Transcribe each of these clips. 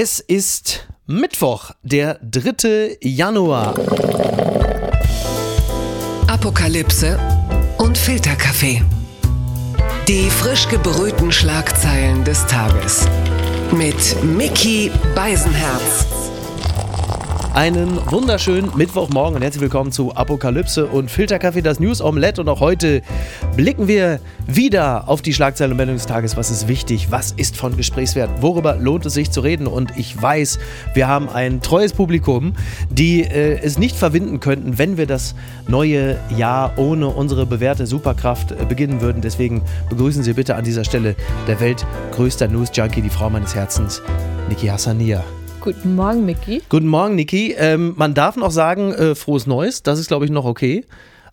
Es ist Mittwoch, der 3. Januar. Apokalypse und Filterkaffee. Die frisch gebrühten Schlagzeilen des Tages. Mit Mickey Beisenherz. Einen wunderschönen Mittwochmorgen und herzlich willkommen zu Apokalypse und Filterkaffee, das News Omelette. Und auch heute blicken wir wieder auf die Schlagzeilen und Meldungen des Tages. Was ist wichtig? Was ist von Gesprächswert? Worüber lohnt es sich zu reden? Und ich weiß, wir haben ein treues Publikum, die äh, es nicht verwinden könnten, wenn wir das neue Jahr ohne unsere bewährte Superkraft äh, beginnen würden. Deswegen begrüßen Sie bitte an dieser Stelle der weltgrößter News-Junkie, die Frau meines Herzens, Niki Hassania. Guten Morgen, Micky. Guten Morgen, Niki. Ähm, man darf noch sagen, äh, frohes Neues. Das ist, glaube ich, noch okay.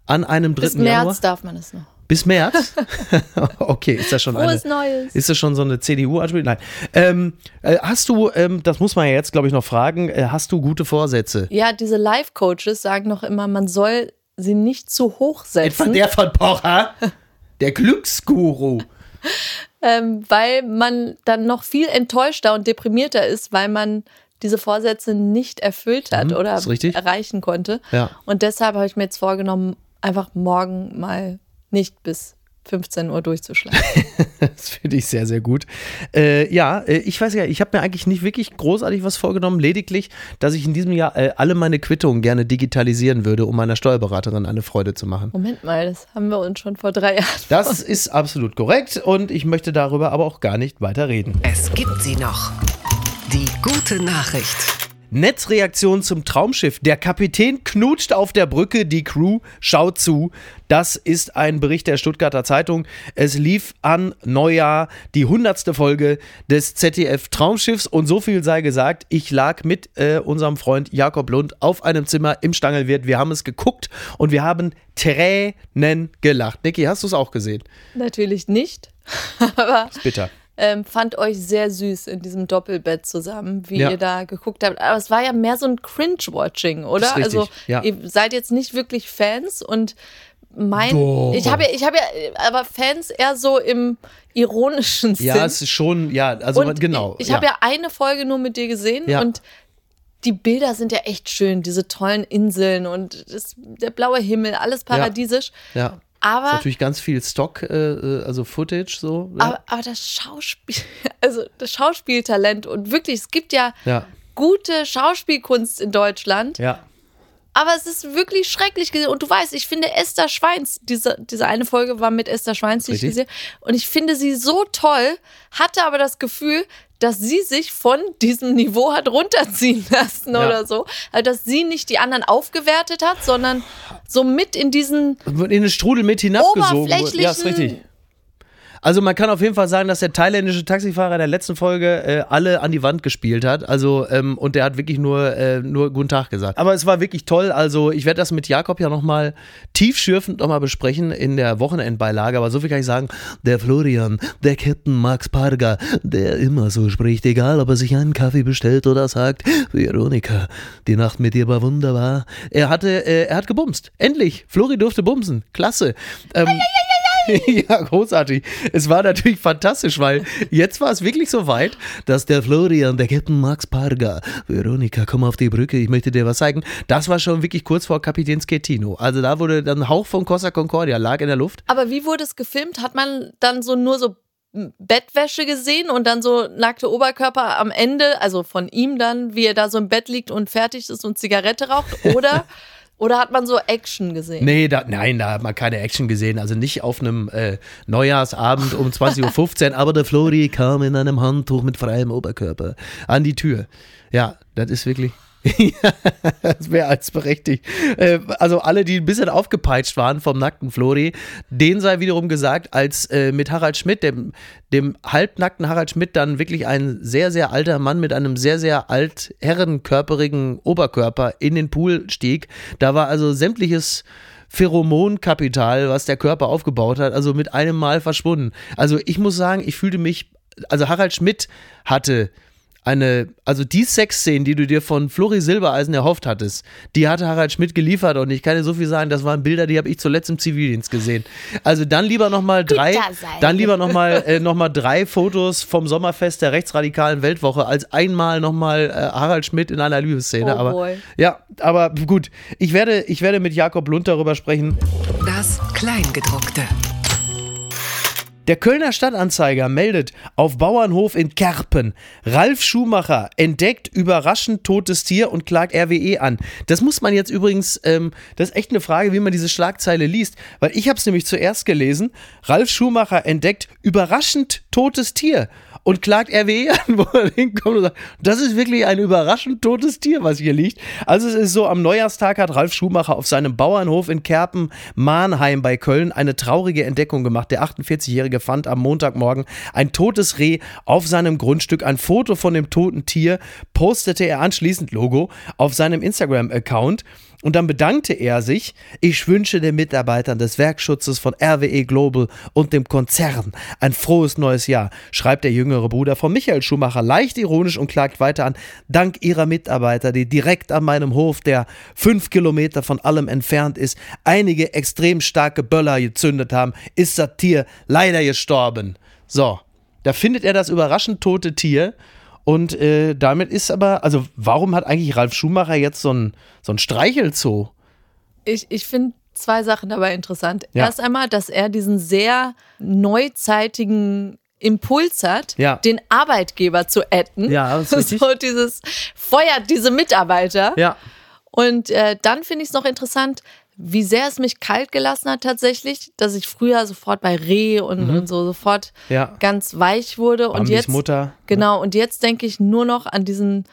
An einem 3. Bis März Januar. darf man es noch. Bis März? okay, ist das schon Frohes eine. Neues. Ist das schon so eine CDU-Anspielung? Nein. Ähm, äh, hast du, ähm, das muss man ja jetzt, glaube ich, noch fragen, äh, hast du gute Vorsätze? Ja, diese Life-Coaches sagen noch immer, man soll sie nicht zu hoch Etwa setzen, der von Pocher? Der Glücksguru. ähm, weil man dann noch viel enttäuschter und deprimierter ist, weil man diese Vorsätze nicht erfüllt hat Mhm, oder erreichen konnte. Ja. Und deshalb habe ich mir jetzt vorgenommen, einfach morgen mal nicht bis 15 Uhr durchzuschlafen. Das finde ich sehr, sehr gut. Äh, ja, äh, ich weiß ja, ich habe mir eigentlich nicht wirklich großartig was vorgenommen, lediglich, dass ich in diesem Jahr äh, alle meine Quittungen gerne digitalisieren würde, um meiner Steuerberaterin eine Freude zu machen. Moment mal, das haben wir uns schon vor drei Jahren. Das ist absolut korrekt und ich möchte darüber aber auch gar nicht weiter reden. Es gibt sie noch. Die gute Nachricht. Netzreaktion zum Traumschiff. Der Kapitän knutscht auf der Brücke, die Crew schaut zu. Das ist ein Bericht der Stuttgarter Zeitung. Es lief an Neujahr die hundertste Folge des ZDF Traumschiffs und so viel sei gesagt, ich lag mit äh, unserem Freund Jakob Lund auf einem Zimmer im Stangelwirt. Wir haben es geguckt und wir haben Tränen gelacht. Niki, hast du es auch gesehen? Natürlich nicht, aber Ist bitter. Ähm, fand euch sehr süß in diesem Doppelbett zusammen, wie Ja. ihr da geguckt habt. Aber es war ja mehr so ein Cringe-Watching, oder? Ist richtig, also ja. ihr seid jetzt nicht wirklich Fans und mein, Doch. ich habe ja, ich habe ja, aber Fans eher so im ironischen Sinn. Ja, es ist schon, ja, also und genau. Ich, ich habe ja eine Folge nur mit dir gesehen Ja. und die Bilder sind ja echt schön, diese tollen Inseln und das, der blaue Himmel, alles paradiesisch. ja. Aber Ist natürlich ganz viel Stock, äh, äh, also Footage so. Ja. Aber, aber das Schauspiel, also das Schauspieltalent und wirklich, es gibt ja, Ja. gute Schauspielkunst in Deutschland, ja. aber es ist wirklich schrecklich gesehen. Und du weißt, ich finde Esther Schweins, diese, diese eine Folge war mit Esther Schweins, die ich gesehen und ich finde sie so toll, hatte aber das Gefühl, dass sie sich von diesem Niveau hat runterziehen lassen Ja. oder so. Also, dass sie nicht die anderen aufgewertet hat, sondern so mit in diesen in den Strudel mit hinabgesogen. wird. Ja, ist Oberflächlichen- richtig. Also man kann auf jeden Fall sagen, dass der thailändische Taxifahrer in der letzten Folge äh, alle an die Wand gespielt hat. Also ähm, und der hat wirklich nur äh, nur guten Tag gesagt. Aber es war wirklich toll. Also ich werde das mit Jakob ja nochmal tiefschürfend nochmal besprechen in der Wochenendbeilage. Aber so viel kann ich sagen: Der Florian, der Captain Max Parga, der immer so spricht, egal ob er sich einen Kaffee bestellt oder sagt, Veronika, die Nacht mit dir war wunderbar. Er hatte, äh, er hat gebumst. Endlich, Flori durfte bumsen. Klasse. Ähm, ja, großartig. Es war natürlich fantastisch, weil jetzt war es wirklich so weit, dass der Florian, der Captain Max Parga, Veronika, komm auf die Brücke, ich möchte dir was zeigen. Das war schon wirklich kurz vor Kapitän Schettino. Also da wurde dann ein Hauch von Costa Concordia, lag in der Luft. Aber wie wurde es gefilmt? Hat man dann so nur so Bettwäsche gesehen und dann so nackte Oberkörper am Ende, also von ihm dann, wie er da so im Bett liegt und fertig ist und Zigarette raucht? Oder, oder hat man so Action gesehen? Nee, da, nein, da hat man keine Action gesehen. Also nicht auf einem äh, Neujahrsabend um 20.15 Uhr, aber der Flori kam in einem Handtuch mit freiem Oberkörper an die Tür. Ja, das ist wirklich. Ja, das wäre als berechtigt. Äh, also alle, die ein bisschen aufgepeitscht waren vom nackten Flori, denen sei wiederum gesagt, als äh, mit Harald Schmidt, dem, dem halbnackten Harald Schmidt, dann wirklich ein sehr, sehr alter Mann mit einem sehr, sehr alt herrenkörperigen Oberkörper in den Pool stieg. Da war also sämtliches Pheromonkapital, was der Körper aufgebaut hat, also mit einem Mal verschwunden. Also ich muss sagen, ich fühlte mich, also Harald Schmidt hatte eine, also die Sexszenen, die du dir von Flori Silbereisen erhofft hattest, die hatte Harald Schmidt geliefert und ich kann dir so viel sagen, das waren Bilder, die habe ich zuletzt im Zivildienst gesehen. Also dann lieber nochmal drei, dann lieber nochmal äh, noch drei Fotos vom Sommerfest der rechtsradikalen Weltwoche als einmal nochmal äh, Harald Schmidt in einer Liebesszene. Oh aber boy. ja, aber gut, ich werde, ich werde mit Jakob Lund darüber sprechen. Das Kleingedruckte. Der Kölner Stadtanzeiger meldet auf Bauernhof in Kerpen. Ralf Schumacher entdeckt überraschend totes Tier und klagt RWE an. Das muss man jetzt übrigens, ähm, das ist echt eine Frage, wie man diese Schlagzeile liest, weil ich habe es nämlich zuerst gelesen. Ralf Schumacher entdeckt überraschend totes Tier und klagt RWE an, wo er hinkommt und sagt, das ist wirklich ein überraschend totes Tier, was hier liegt. Also es ist so, am Neujahrstag hat Ralf Schumacher auf seinem Bauernhof in Kerpen-Mahnheim bei Köln eine traurige Entdeckung gemacht. Der 48-Jährige fand am Montagmorgen ein totes Reh auf seinem Grundstück. Ein Foto von dem toten Tier postete er anschließend Logo auf seinem Instagram-Account. Und dann bedankte er sich, ich wünsche den Mitarbeitern des Werkschutzes von RWE Global und dem Konzern ein frohes neues Jahr, schreibt der jüngere Bruder von Michael Schumacher leicht ironisch und klagt weiter an, dank ihrer Mitarbeiter, die direkt an meinem Hof, der fünf Kilometer von allem entfernt ist, einige extrem starke Böller gezündet haben, ist das Tier leider gestorben. So, da findet er das überraschend tote Tier und äh, damit ist aber, also warum hat eigentlich Ralf Schumacher jetzt so ein, so ein Streichelzoo? Ich, ich finde zwei Sachen dabei interessant. Ja. Erst einmal, dass er diesen sehr neuzeitigen Impuls hat, Ja. den Arbeitgeber zu adden. Ja, das ist richtig. So dieses feuert diese Mitarbeiter. Ja. Und äh, dann finde ich es noch interessant, wie sehr es mich kalt gelassen hat tatsächlich, dass ich früher sofort bei Reh und, und so sofort Mhm. Ja. ganz weich wurde. und Bambis jetzt, Mutter. Genau, und jetzt denke ich nur noch an diesen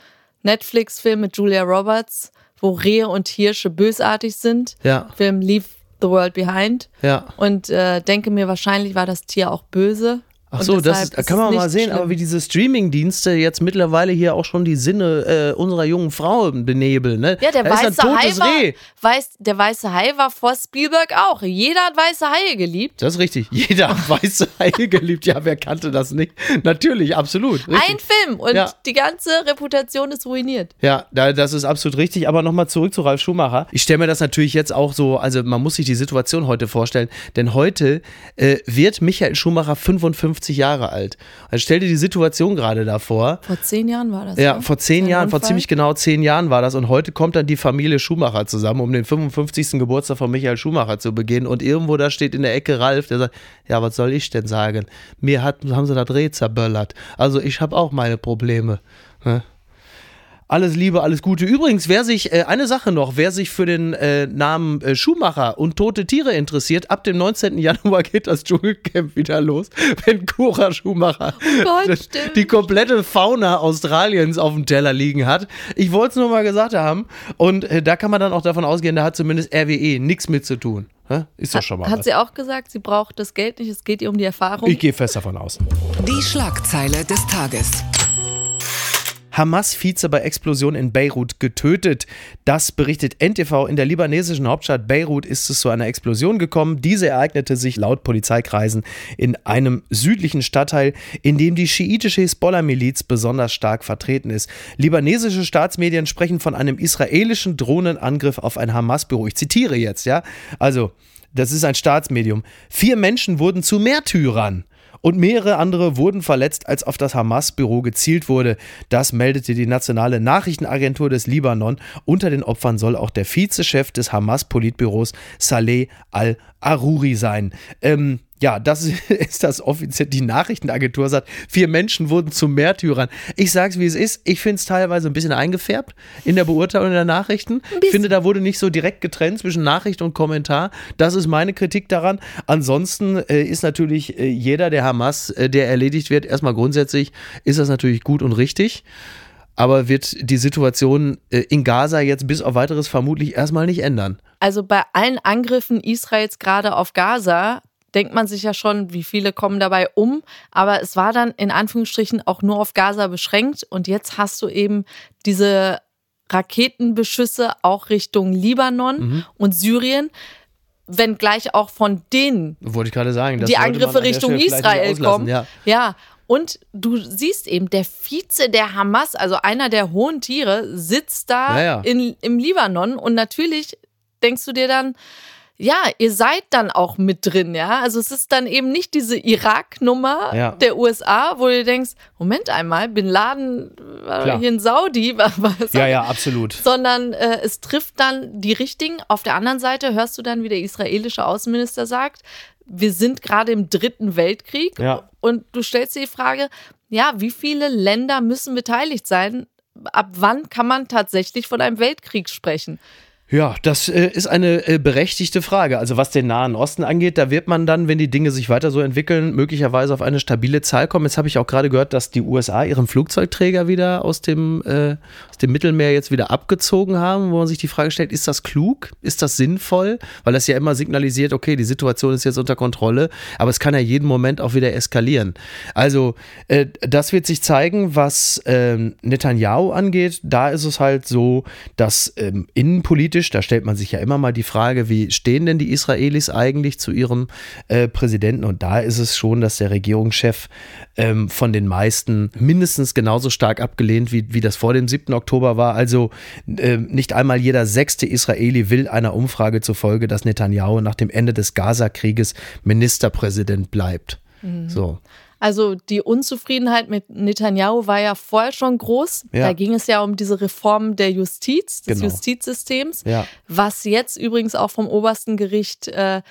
Netflix-Film mit Julia Roberts, wo Rehe und Hirsche bösartig sind. Ja. Film Leave the World Behind. Ja. Und äh, denke mir, wahrscheinlich war das Tier auch böse. Ach so, das ist, kann man mal sehen, schlimm. aber wie diese Streaming-Dienste jetzt mittlerweile hier auch schon die Sinne äh, unserer jungen Frau benebeln. Ne? Ja, der da weiße Hai war, weiß, der weiße Hai war vor Spielberg auch. Jeder hat weiße Haie geliebt. Das ist richtig. Jeder hat weiße Haie geliebt. Ja, wer kannte das nicht? Natürlich, absolut. Richtig. Ein Film und Ja. die ganze Reputation ist ruiniert. Ja, da- das ist absolut richtig. Aber nochmal zurück zu Ralf Schumacher. Ich stelle mir das natürlich jetzt auch so, also man muss sich die Situation heute vorstellen, denn heute äh, wird Michael Schumacher 55 Jahre alt. Also stell dir die Situation gerade davor. Vor zehn Jahren war das. Ja, ne? vor zehn Jahren, vor Unfall. ziemlich genau zehn Jahren war das. Und heute kommt dann die Familie Schumacher zusammen, um den 55. Geburtstag von Michael Schumacher zu begehen. Und irgendwo da steht in der Ecke Ralf, der sagt, ja, was soll ich denn sagen? Mir hat, haben sie das Reh zerböllert. Also ich habe auch meine Probleme. Ne? Alles Liebe, alles Gute. Übrigens, wer sich, äh, eine Sache noch, wer sich für den äh, Namen äh, Schumacher und tote Tiere interessiert, ab dem 19. Januar geht das Dschungelcamp wieder los, wenn Cora Schumacher Gott, das- stimmt. die komplette Fauna Australiens auf dem Teller liegen hat. Ich wollte es nur mal gesagt haben. Und äh, da kann man dann auch davon ausgehen, da hat zumindest RWE nichts mit zu tun. Hä? Ist doch schon mal Hat was. sie auch gesagt, sie braucht das Geld nicht, es geht ihr um die Erfahrung. Ich gehe fest davon aus. Die Schlagzeile des Tages. Hamas-Vize bei Explosion in Beirut getötet. Das berichtet NTV. In der libanesischen Hauptstadt Beirut ist es zu einer Explosion gekommen. Diese ereignete sich laut Polizeikreisen in einem südlichen Stadtteil, in dem die schiitische Hisbollah-Miliz besonders stark vertreten ist. Libanesische Staatsmedien sprechen von einem israelischen Drohnenangriff auf ein Hamas-Büro. Ich zitiere jetzt, ja. Also, das ist ein Staatsmedium. Vier Menschen wurden zu Märtyrern und mehrere andere wurden verletzt, als auf das Hamas-Büro gezielt wurde. Das meldete die nationale Nachrichtenagentur des Libanon. Unter den Opfern soll auch der Vizechef des Hamas-Politbüros Saleh al-Aruri sein. Ähm, ja, das ist das offiziell. Die Nachrichtenagentur sagt, vier Menschen wurden zu Märtyrern. Ich sag's, wie es ist. Ich finde es teilweise ein bisschen eingefärbt in der Beurteilung der Nachrichten. Ich finde, da wurde nicht so direkt getrennt zwischen Nachricht und Kommentar. Das ist meine Kritik daran. Ansonsten äh, ist natürlich äh, jeder der Hamas, äh, der erledigt wird, erstmal grundsätzlich ist das natürlich gut und richtig. Aber wird die Situation äh, in Gaza jetzt bis auf weiteres vermutlich erstmal nicht ändern. Also bei allen Angriffen Israels gerade auf Gaza denkt man sich ja schon, wie viele kommen dabei um. Aber es war dann in Anführungsstrichen auch nur auf Gaza beschränkt. Und jetzt hast du eben diese Raketenbeschüsse auch Richtung Libanon Mhm. und Syrien. Wenngleich auch von denen Wollte ich gerade sagen. die Angriffe Richtung Israel kommen. Ja. ja, Und du siehst eben, der Vize der Hamas, also einer der hohen Tiere, sitzt da Ja, ja. In, im Libanon. Und natürlich denkst du dir dann, ja, ihr seid dann auch mit drin, ja. Also es ist dann eben nicht diese Irak-Nummer Ja. der USA, wo du denkst, Moment einmal, Bin Laden war Klar. hier in Saudi, was Ja, ja, absolut. sondern äh, es trifft dann die Richtigen. Auf der anderen Seite hörst du dann, wie der israelische Außenminister sagt, wir sind gerade im dritten Weltkrieg Ja. und du stellst dir die Frage, ja, wie viele Länder müssen beteiligt sein? Ab wann kann man tatsächlich von einem Weltkrieg sprechen? Ja, das äh, ist eine äh, berechtigte Frage. Also was den Nahen Osten angeht, da wird man dann, wenn die Dinge sich weiter so entwickeln, möglicherweise auf eine stabile Zahl kommen. Jetzt habe ich auch gerade gehört, dass die USA ihren Flugzeugträger wieder aus dem, äh, aus dem Mittelmeer jetzt wieder abgezogen haben, wo man sich die Frage stellt, ist das klug? Ist das sinnvoll? Weil das ja immer signalisiert, okay, die Situation ist jetzt unter Kontrolle, aber es kann ja jeden Moment auch wieder eskalieren. Also äh, das wird sich zeigen, was ähm, Netanyahu angeht. Da ist es halt so, dass ähm, innenpolitisch, da stellt man sich ja immer mal die Frage, wie stehen denn die Israelis eigentlich zu ihrem äh, Präsidenten? Und da ist es schon, dass der Regierungschef ähm, von den meisten mindestens genauso stark abgelehnt, wie, wie das vor dem 7. Oktober war. Also äh, nicht einmal jeder sechste Israeli will einer Umfrage zufolge, dass Netanyahu nach dem Ende des Gaza-Krieges Ministerpräsident bleibt. So. Also die Unzufriedenheit mit Netanyahu war ja vorher schon groß. Ja. Da ging es ja um diese Reform der Justiz, des Genau. Justizsystems, Ja. was jetzt übrigens auch vom obersten Gericht äh,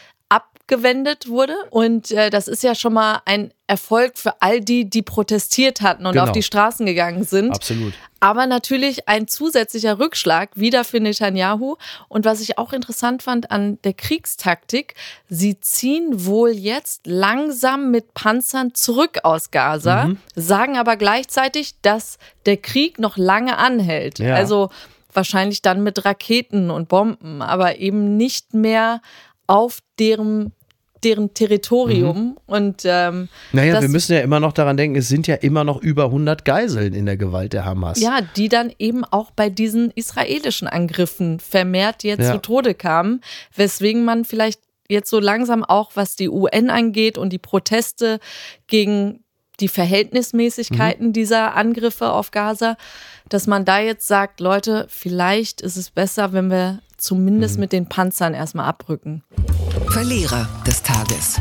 abgewendet wurde. Und äh, das ist ja schon mal ein Erfolg für all die, die protestiert hatten und Genau. auf die Straßen gegangen sind. Absolut. Aber natürlich ein zusätzlicher Rückschlag wieder für Netanyahu. Und was ich auch interessant fand an der Kriegstaktik, sie ziehen wohl jetzt langsam mit Panzern zurück aus Gaza, Mhm. sagen aber gleichzeitig, dass der Krieg noch lange anhält. Ja. Also wahrscheinlich dann mit Raketen und Bomben, aber eben nicht mehr auf deren, deren Territorium. Und ähm, Mhm. Naja, wir müssen ja immer noch daran denken, es sind ja immer noch über 100 Geiseln in der Gewalt der Hamas. Ja, die dann eben auch bei diesen israelischen Angriffen vermehrt jetzt Ja. zu Tode kamen, weswegen man vielleicht jetzt so langsam auch, was die UN angeht und die Proteste gegen die Verhältnismäßigkeiten Mhm. dieser Angriffe auf Gaza, dass man da jetzt sagt, Leute, vielleicht ist es besser, wenn wir zumindest Mhm. mit den Panzern erstmal abrücken. Verlierer des Tages.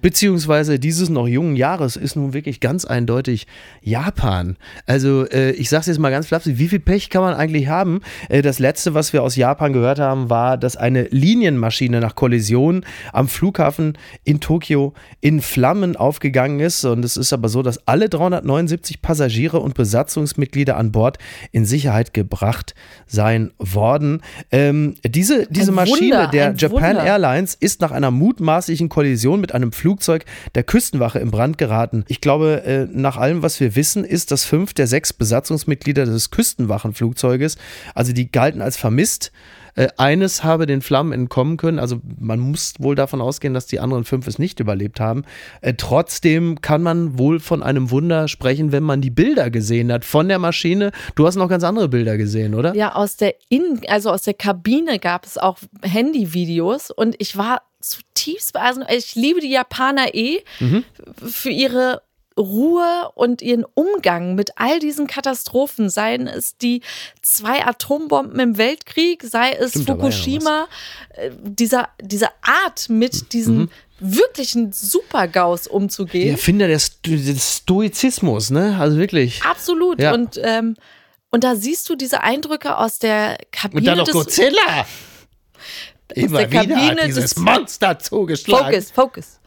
Beziehungsweise dieses noch jungen Jahres ist nun wirklich ganz eindeutig Japan. Also äh, ich sage es jetzt mal ganz flapsig, wie viel Pech kann man eigentlich haben? Äh, das letzte, was wir aus Japan gehört haben, war, dass eine Linienmaschine nach Kollision am Flughafen in Tokio in Flammen aufgegangen ist. Und es ist aber so, dass alle 379 Passagiere und Besatzungsmitglieder an Bord in Sicherheit gebracht sein worden. Ähm, diese diese Ein Maschine Wunder, der Japan Wunder. Airlines ist nach einer mutmaßlichen Kollision mit einem Flugzeug der Küstenwache in Brand geraten. Ich glaube, äh, nach allem, was wir wissen, ist, dass fünf der sechs Besatzungsmitglieder des Küstenwachenflugzeuges, also die galten als vermisst, äh, eines habe den Flammen entkommen können. Also man muss wohl davon ausgehen, dass die anderen fünf es nicht überlebt haben. Äh, trotzdem kann man wohl von einem Wunder sprechen, wenn man die Bilder gesehen hat von der Maschine. Du hast noch ganz andere Bilder gesehen, oder? Ja, aus der In also aus der Kabine gab es auch Handyvideos und ich war zutiefst beeindruckt. Ich liebe die Japaner eh für ihre Ruhe und ihren Umgang mit all diesen Katastrophen, seien es die zwei Atombomben im Weltkrieg, sei es Stimmt, war ja Fukushima, äh, dieser, diese Art mit diesen wirklichen Super-GAUs umzugehen. Erfinder des, Sto- des Stoizismus, ne? Also wirklich. Absolut. Ja. Und, ähm, und da siehst du diese Eindrücke aus der Kabine Und dann noch des Godzilla. Immer der wieder Kabine dieses Monster zugeschlagen. Focus, Focus.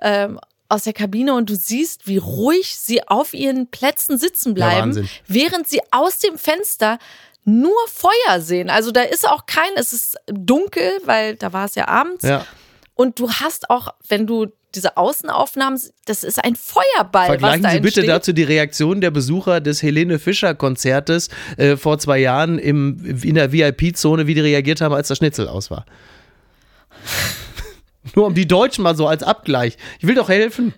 Ähm, aus der Kabine und du siehst, wie ruhig sie auf ihren Plätzen sitzen bleiben, Wahnsinn. während sie aus dem Fenster nur Feuer sehen. Also da ist auch kein, es ist dunkel, weil da war es ja abends. Ja. Und du hast auch, wenn du diese Außenaufnahmen, das ist ein Feuerball. Vergleichen was da Sie bitte entsteht. dazu die Reaktion der Besucher des Helene Fischer Konzertes äh, vor zwei Jahren im, in der VIP-Zone, wie die reagiert haben, als das Schnitzel aus war. Nur um die Deutschen mal so als Abgleich. Ich will doch helfen.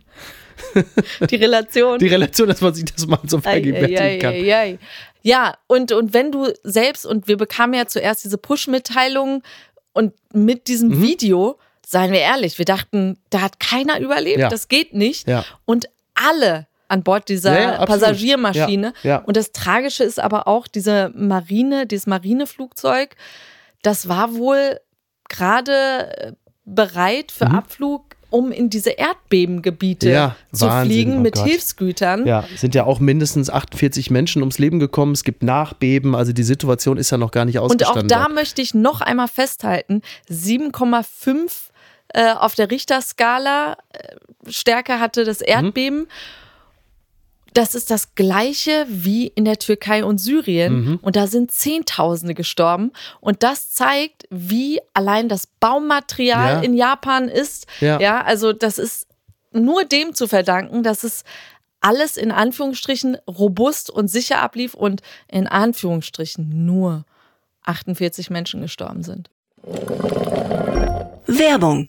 die Relation. Die Relation, dass man sich das mal so vergegenwärtigen kann. Eieieiei. Ja, und, und wenn du selbst, und wir bekamen ja zuerst diese Push-Mitteilung und mit diesem Mhm. Video seien wir ehrlich, wir dachten, da hat keiner überlebt, Ja. das geht nicht. Ja. Und alle an Bord dieser Ja. Passagiermaschine. Und das Tragische ist aber auch, diese Marine, dieses Marineflugzeug, das war wohl gerade äh, bereit für Abflug, um in diese Erdbebengebiete Mhm. Ja, zu Wahnsinn, fliegen oh mit Gott. Hilfsgütern. Ja, sind ja auch mindestens 48 Menschen ums Leben gekommen. Es gibt Nachbeben, also die Situation ist ja noch gar nicht Und ausgestanden. auch da dort. möchte ich noch einmal festhalten, 7,5 äh, auf der Richterskala äh, Stärke hatte das Erdbeben. Das ist das gleiche wie in der Türkei und Syrien. Mhm. Und da sind Zehntausende gestorben. Und das zeigt, wie allein das Baumaterial Ja. in Japan ist. Ja. ja, also das ist nur dem zu verdanken, dass es alles in Anführungsstrichen robust und sicher ablief und in Anführungsstrichen nur 48 Menschen gestorben sind. Werbung.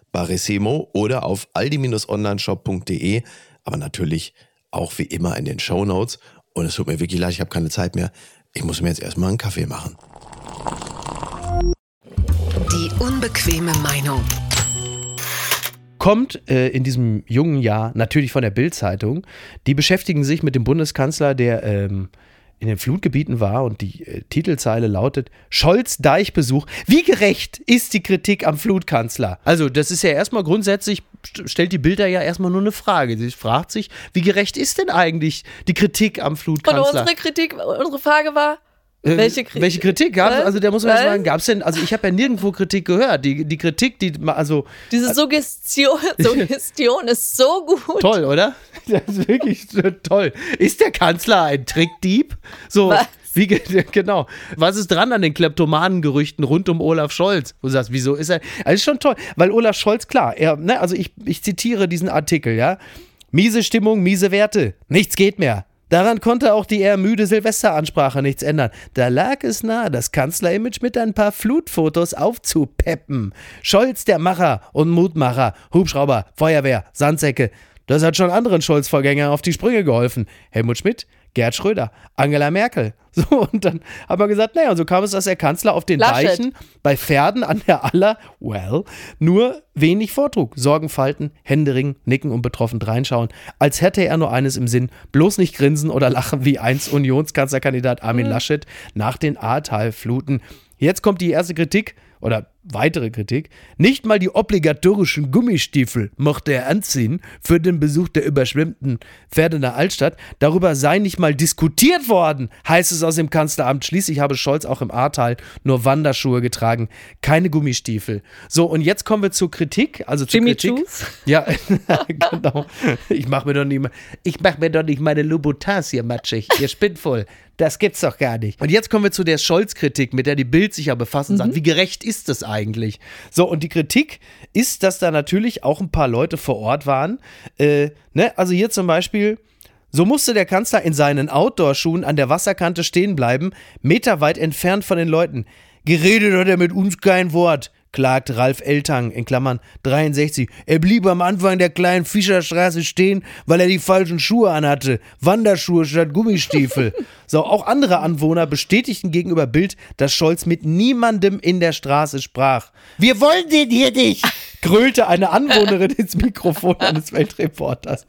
Barissimo oder auf aldi-onlineshop.de, aber natürlich auch wie immer in den Shownotes. Und es tut mir wirklich leid, ich habe keine Zeit mehr. Ich muss mir jetzt erstmal einen Kaffee machen. Die unbequeme Meinung. kommt äh, in diesem jungen Jahr natürlich von der Bild-Zeitung. Die beschäftigen sich mit dem Bundeskanzler, der ähm, in den Flutgebieten war und die äh, Titelzeile lautet Scholz-Deich-Besuch. Wie gerecht ist die Kritik am Flutkanzler? Also das ist ja erstmal grundsätzlich, st- stellt die Bilder ja erstmal nur eine Frage. Sie fragt sich, wie gerecht ist denn eigentlich die Kritik am Und Flutkanzler? unsere Kritik, unsere Frage war, Äh, welche Kritik? Welche Kritik gab? Also da muss man Was? sagen, gab es denn, also ich habe ja nirgendwo Kritik gehört. Die, die Kritik, die, also Diese Suggestion, Suggestion ist so gut. Toll, oder? Das ist wirklich toll. Ist der Kanzler ein Trickdieb? So, Was? wie ge- genau. Was ist dran an den Kleptomanengerüchten rund um Olaf Scholz? Du sagst, wieso ist er? Also ist schon toll, weil Olaf Scholz, klar, er, ne, also ich, ich zitiere diesen Artikel, ja. Miese Stimmung, miese Werte. Nichts geht mehr. Daran konnte auch die eher müde Silvesteransprache nichts ändern. Da lag es nahe, das Kanzlerimage mit ein paar Flutfotos aufzupeppen. Scholz der Macher und Mutmacher, Hubschrauber, Feuerwehr, Sandsäcke. Das hat schon anderen Scholz-Vorgängern auf die Sprünge geholfen. Helmut Schmidt, Gerd Schröder, Angela Merkel. So, und dann haben wir gesagt, naja, und so kam es, dass der Kanzler auf den Laschet. Deichen bei Pferden an der Aller, well, nur wenig vortrug. Sorgenfalten, Händering, nicken und betroffen reinschauen, als hätte er nur eines im Sinn, bloß nicht grinsen oder lachen wie einst Unionskanzlerkandidat Armin Laschet nach den Ahrtal-Fluten. Jetzt kommt die erste Kritik oder weitere Kritik. Nicht mal die obligatorischen Gummistiefel mochte er anziehen für den Besuch der überschwemmten Pferdener Altstadt. Darüber sei nicht mal diskutiert worden, heißt es aus dem Kanzleramt. Schließlich habe Scholz auch im Ahrtal nur Wanderschuhe getragen, keine Gummistiefel. So, und jetzt kommen wir zur Kritik. Also zur Jimmy Kritik. Choos? Ja, genau. Ich mache mir doch nicht, ich mach mir doch nicht meine Louboutins hier matschig. Ihr spinnt voll. Das gibt's doch gar nicht. Und jetzt kommen wir zu der Scholz-Kritik, mit der die Bild sich ja befasst und sagt, wie gerecht ist das eigentlich? So, und die Kritik ist, dass da natürlich auch ein paar Leute vor Ort waren. Äh, ne? Also hier zum Beispiel. So musste der Kanzler in seinen Outdoor-Schuhen an der Wasserkante stehen bleiben, meterweit entfernt von den Leuten. Geredet hat er mit uns kein Wort. Klagt Ralf Eltang in Klammern 63. Er blieb am Anfang der kleinen Fischerstraße stehen, weil er die falschen Schuhe anhatte. Wanderschuhe statt Gummistiefel. so, auch andere Anwohner bestätigten gegenüber Bild, dass Scholz mit niemandem in der Straße sprach. Wir wollen den hier nicht! grölte eine Anwohnerin ins Mikrofon eines Weltreporters.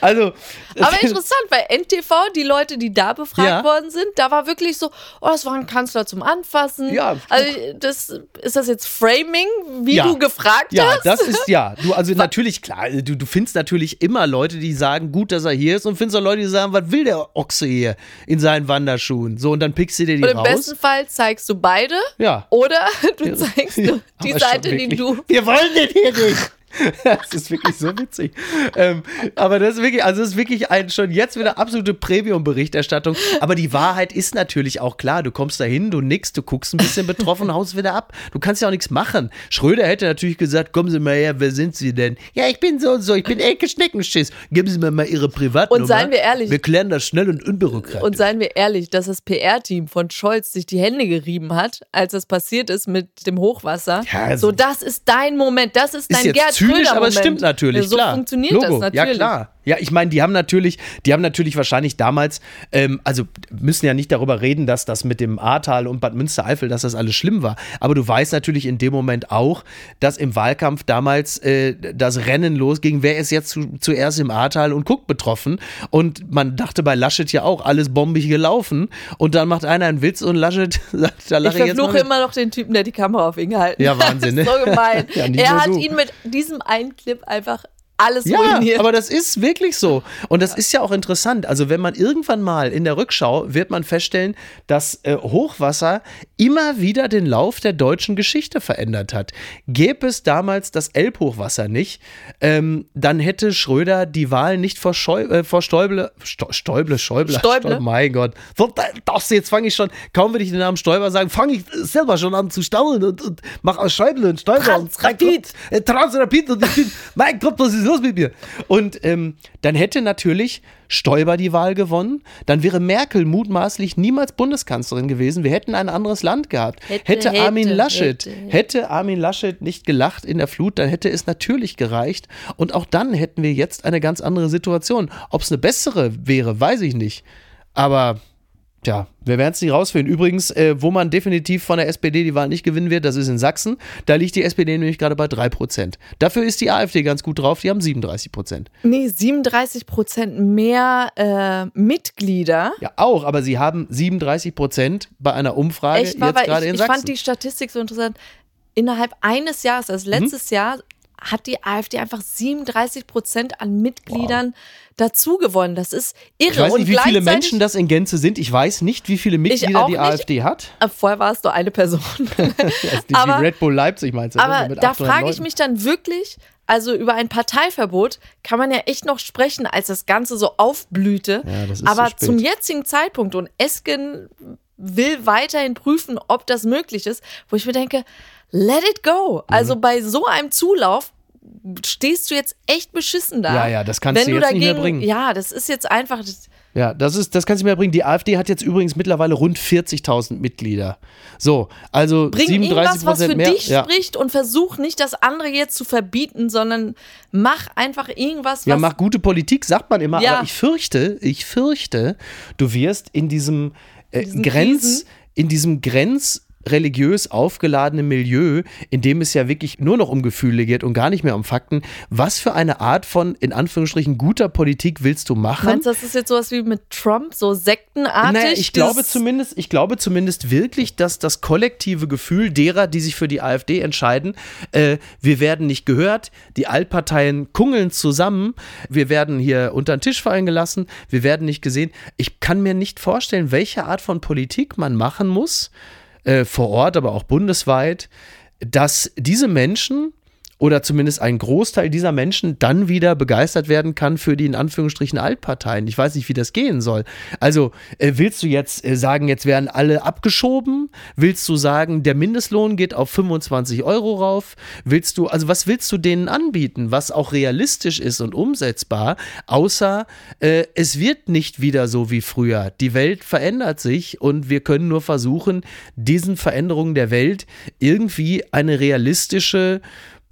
Also, aber interessant, bei NTV, die Leute, die da befragt ja. worden sind, da war wirklich so, oh, das war ein Kanzler zum Anfassen. Ja. Also, das, ist das jetzt Framing, wie ja. du gefragt ja, hast? Ja, das ist ja. Du, also natürlich, klar, du, du findest natürlich immer Leute, die sagen, gut, dass er hier ist und findest auch Leute, die sagen, was will der Ochse hier in seinen Wanderschuhen? So, und dann pickst du dir die und im raus. Im besten Fall zeigst du beide. Ja. Oder du zeigst die Seite, die du. Wir wollen den hier nicht. das ist wirklich so witzig. Ähm, aber das ist wirklich, also das ist wirklich ein, schon jetzt wieder absolute Premium-Berichterstattung. Aber die Wahrheit ist natürlich auch klar. Du kommst da hin, du nickst, du guckst ein bisschen betroffen, haust wieder ab. Du kannst ja auch nichts machen. Schröder hätte natürlich gesagt, kommen Sie mal her, wer sind Sie denn? Ja, ich bin so und so, ich bin Elke Schneckenschiss. Geben Sie mir mal Ihre Privatnummer. Und seien wir ehrlich. Wir klären das schnell und unbürokratisch. Und seien wir ehrlich, dass das PR-Team von Scholz sich die Hände gerieben hat, als das passiert ist mit dem Hochwasser. Ja, also so, das ist dein Moment, das ist dein Gerd zynisch, aber es stimmt natürlich. Ja, so klar. funktioniert Logo. das natürlich. Ja, klar. Ja, ich meine, die haben natürlich, die haben natürlich wahrscheinlich damals, ähm, also müssen ja nicht darüber reden, dass das mit dem Ahrtal und Bad Münstereifel, dass das alles schlimm war. Aber du weißt natürlich in dem Moment auch, dass im Wahlkampf damals äh, das Rennen losging, wer ist jetzt zu, zuerst im Ahrtal und guckt betroffen. Und man dachte bei Laschet ja auch, alles bombig gelaufen. Und dann macht einer einen Witz und Laschet sagt, da lache ich jetzt Ich verfluche immer noch den Typen, der die Kamera auf ihn gehalten hat. Ja, Wahnsinn. Ne? so gemein. ja, er hat so. ihn mit diesem einen Clip einfach alles ja, ruiniert. aber das ist wirklich so. Und das ist ja auch interessant. Also wenn man irgendwann mal in der Rückschau wird man feststellen, dass äh, Hochwasser immer wieder den Lauf der deutschen Geschichte verändert hat. Gäbe es damals das Elbhochwasser nicht, ähm, dann hätte Schröder die Wahl nicht vor, Scheu äh, vor Stäuble, Sto Stäuble, Schäuble, Stäuble. Oh mein Gott. So, das, jetzt fange ich schon, kaum will ich den Namen Stäuber sagen, fange ich selber schon an zu staunen und, und mache aus Schäuble und Stäuber. Transrapid. Und, äh, Transrapid und ich bin, mein Gott, was ist los mit mir? Und ähm, dann hätte natürlich Stoiber die Wahl gewonnen. Dann wäre Merkel mutmaßlich niemals Bundeskanzlerin gewesen. Wir hätten ein anderes Land gehabt. Hätte, hätte, Armin Laschet, hätte, hätte Armin Laschet nicht gelacht in der Flut, dann hätte es natürlich gereicht. Und auch dann hätten wir jetzt eine ganz andere Situation. Ob es eine bessere wäre, weiß ich nicht. Aber Tja, wir werden es nicht rausfinden. Übrigens, äh, wo man definitiv von der SPD die Wahl nicht gewinnen wird, das ist in Sachsen. Da liegt die SPD nämlich gerade bei 3%. Dafür ist die AfD ganz gut drauf, die haben 37%. Nee, 37% mehr äh, Mitglieder. Ja, auch, aber sie haben 37% bei einer Umfrage Echt, jetzt gerade in ich, Sachsen. Ich fand die Statistik so interessant. Innerhalb eines Jahres, also letztes mhm. Jahr, hat die AfD einfach 37 Prozent an Mitgliedern wow. dazu gewonnen. Das ist irre. Ich weiß nicht, wie viele Menschen das in Gänze sind. Ich weiß nicht, wie viele Mitglieder die nicht. AfD hat. Äh, vorher war es nur eine Person. die, aber, Red Bull Leipzig meinst du? Ne? Aber da frage ich mich dann wirklich, also über ein Parteiverbot kann man ja echt noch sprechen, als das Ganze so aufblühte. Ja, aber zum jetzigen Zeitpunkt und Esken will weiterhin prüfen, ob das möglich ist, wo ich mir denke, let it go. Also mhm. bei so einem Zulauf stehst du jetzt echt beschissen da. Ja, ja, das kannst Wenn du jetzt dagegen, nicht mehr bringen. Ja, das ist jetzt einfach. Ja, das ist, das kannst du mir bringen. Die AfD hat jetzt übrigens mittlerweile rund 40.000 Mitglieder. So, also Bring 37 was für mehr. dich ja. spricht und versuch nicht das andere jetzt zu verbieten, sondern mach einfach irgendwas, was. Ja, mach gute Politik, sagt man immer. Ja. Aber ich fürchte, ich fürchte, du wirst in diesem äh, Grenz, Krisen. in diesem Grenz religiös aufgeladene Milieu, in dem es ja wirklich nur noch um Gefühle geht und gar nicht mehr um Fakten. Was für eine Art von, in Anführungsstrichen, guter Politik willst du machen? Meinst du, das ist jetzt sowas wie mit Trump, so sektenartig? Naja, ich glaube zumindest, ich glaube zumindest wirklich, dass das kollektive Gefühl derer, die sich für die AfD entscheiden, äh, wir werden nicht gehört, die Altparteien kungeln zusammen, wir werden hier unter den Tisch fallen gelassen, wir werden nicht gesehen. Ich kann mir nicht vorstellen, welche Art von Politik man machen muss, äh, vor Ort, aber auch bundesweit, dass diese Menschen oder zumindest ein Großteil dieser Menschen dann wieder begeistert werden kann für die in Anführungsstrichen Altparteien. Ich weiß nicht, wie das gehen soll. Also äh, willst du jetzt äh, sagen, jetzt werden alle abgeschoben? Willst du sagen, der Mindestlohn geht auf 25 Euro rauf? Willst du, also was willst du denen anbieten, was auch realistisch ist und umsetzbar, außer äh, es wird nicht wieder so wie früher. Die Welt verändert sich und wir können nur versuchen, diesen Veränderungen der Welt irgendwie eine realistische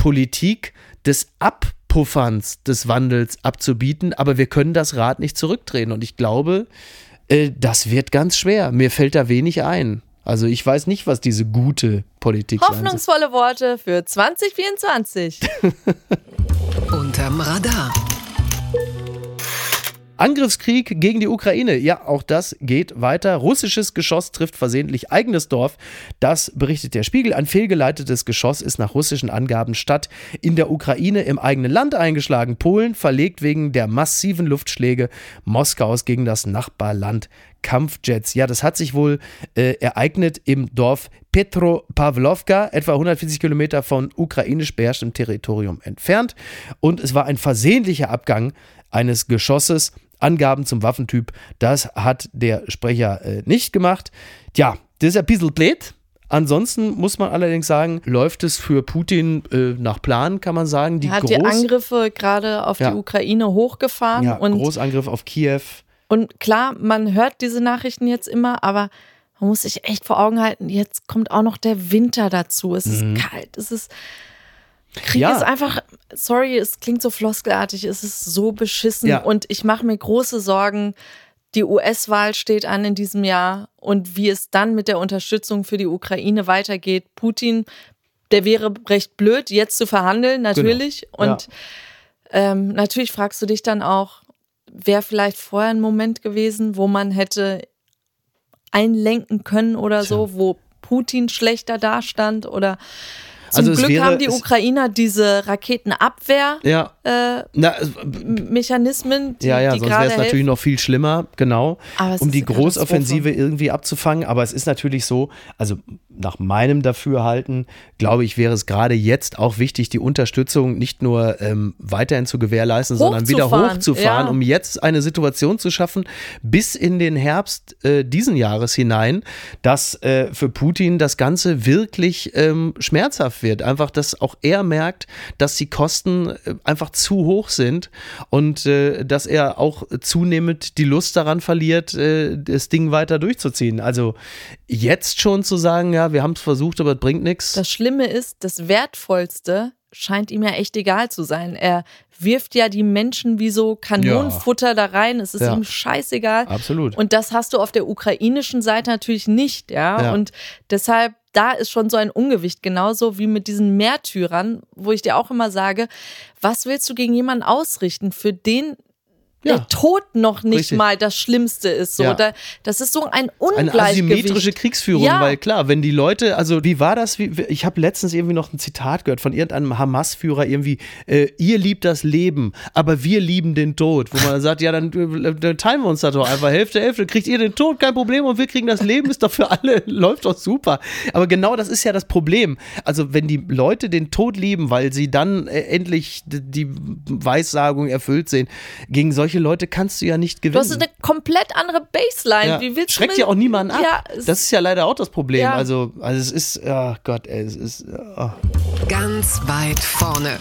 Politik des Abpufferns des Wandels abzubieten, aber wir können das Rad nicht zurückdrehen. Und ich glaube, äh, das wird ganz schwer. Mir fällt da wenig ein. Also ich weiß nicht, was diese gute Politik soll. Hoffnungsvolle Worte für 2024. Unterm Radar. Angriffskrieg gegen die Ukraine. Ja, auch das geht weiter. Russisches Geschoss trifft versehentlich eigenes Dorf. Das berichtet der Spiegel. Ein fehlgeleitetes Geschoss ist nach russischen Angaben statt in der Ukraine im eigenen Land eingeschlagen. Polen verlegt wegen der massiven Luftschläge Moskaus gegen das Nachbarland Kampfjets. Ja, das hat sich wohl äh, ereignet im Dorf Petropavlovka, etwa 140 Kilometer von ukrainisch beherrschtem Territorium entfernt. Und es war ein versehentlicher Abgang eines Geschosses. Angaben zum Waffentyp, das hat der Sprecher äh, nicht gemacht. Tja, das ist ein bisschen blöd. Ansonsten muss man allerdings sagen, läuft es für Putin äh, nach Plan, kann man sagen. Die Er hat die Angriffe gerade auf Ja. die Ukraine hochgefahren ja, und Großangriff auf Kiew. Und klar, man hört diese Nachrichten jetzt immer, aber man muss sich echt vor Augen halten, jetzt kommt auch noch der Winter dazu. Es ist kalt, es ist. Krieg. Ja. ist einfach, sorry, es klingt so floskelartig, es ist so beschissen Ja. und ich mache mir große Sorgen. Die US-Wahl steht an in diesem Jahr und wie es dann mit der Unterstützung für die Ukraine weitergeht. Putin, der wäre recht blöd, jetzt zu verhandeln, natürlich. Genau. Und ähm, natürlich fragst du dich dann auch, wäre vielleicht vorher ein Moment gewesen, wo man hätte einlenken können oder so, wo Putin schlechter dastand oder zum Also Glück wäre- haben die Ukrainer diese Raketenabwehr Ja. äh, die, ja, ja, die sonst wäre es natürlich noch viel schlimmer, genau, um die. Großoffensive irgendwie abzufangen. Aber es ist natürlich so, also nach meinem Dafürhalten, glaube ich, wäre es gerade jetzt auch wichtig, die Unterstützung nicht nur ähm, weiterhin zu gewährleisten, sondern wieder Hochzufahren, ja. um jetzt eine Situation zu schaffen, bis in den Herbst äh, diesen Jahres hinein, dass äh, für Putin das Ganze wirklich ähm, schmerzhaft wird. Einfach, dass auch er merkt, dass die Kosten äh, einfach zu hoch sind und äh, dass er auch zunehmend die Lust daran verliert, äh, das Ding weiter durchzuziehen. Also jetzt schon zu sagen, ja, wir haben es versucht, aber es bringt nichts. Das Schlimme ist, das Wertvollste scheint ihm ja echt egal zu sein. Er wirft ja die Menschen wie so Kanonenfutter da rein. Es ist Ja. ihm scheißegal. Absolut. Und das hast du auf der ukrainischen Seite natürlich nicht, ja. Ja. Und deshalb, da ist schon so ein Ungewicht, genauso wie mit diesen Märtyrern, wo ich dir auch immer sage, was willst du gegen jemanden ausrichten, für den Ja. der Tod noch nicht Richtig. mal das Schlimmste ist. So, Ja. da, das ist so ein eine Ungleichgewicht. asymmetrische Kriegsführung, Ja. weil klar, wenn die Leute, also wie war das? Wie, ich habe letztens irgendwie noch ein Zitat gehört von irgendeinem Hamas-Führer irgendwie, äh, ihr liebt das Leben, aber wir lieben den Tod. Wo man sagt, ja, dann, äh, dann teilen wir uns das doch einfach Hälfte, Hälfte. Kriegt ihr den Tod, kein Problem, und wir kriegen das Leben, ist doch für alle, läuft doch super. Aber genau das ist ja das Problem. Also wenn die Leute den Tod lieben, weil sie dann äh, endlich die Weissagung erfüllt sehen, gegen solche Leute kannst du ja nicht Du gewinnen. hast eine komplett andere Baseline. Ja. Wie willst du Schreckt ja auch niemanden ab. Ja, das ist ja leider auch das Problem. Ja. Also, also es ist, oh Gott, ey, es ist. Oh. Ganz weit vorne.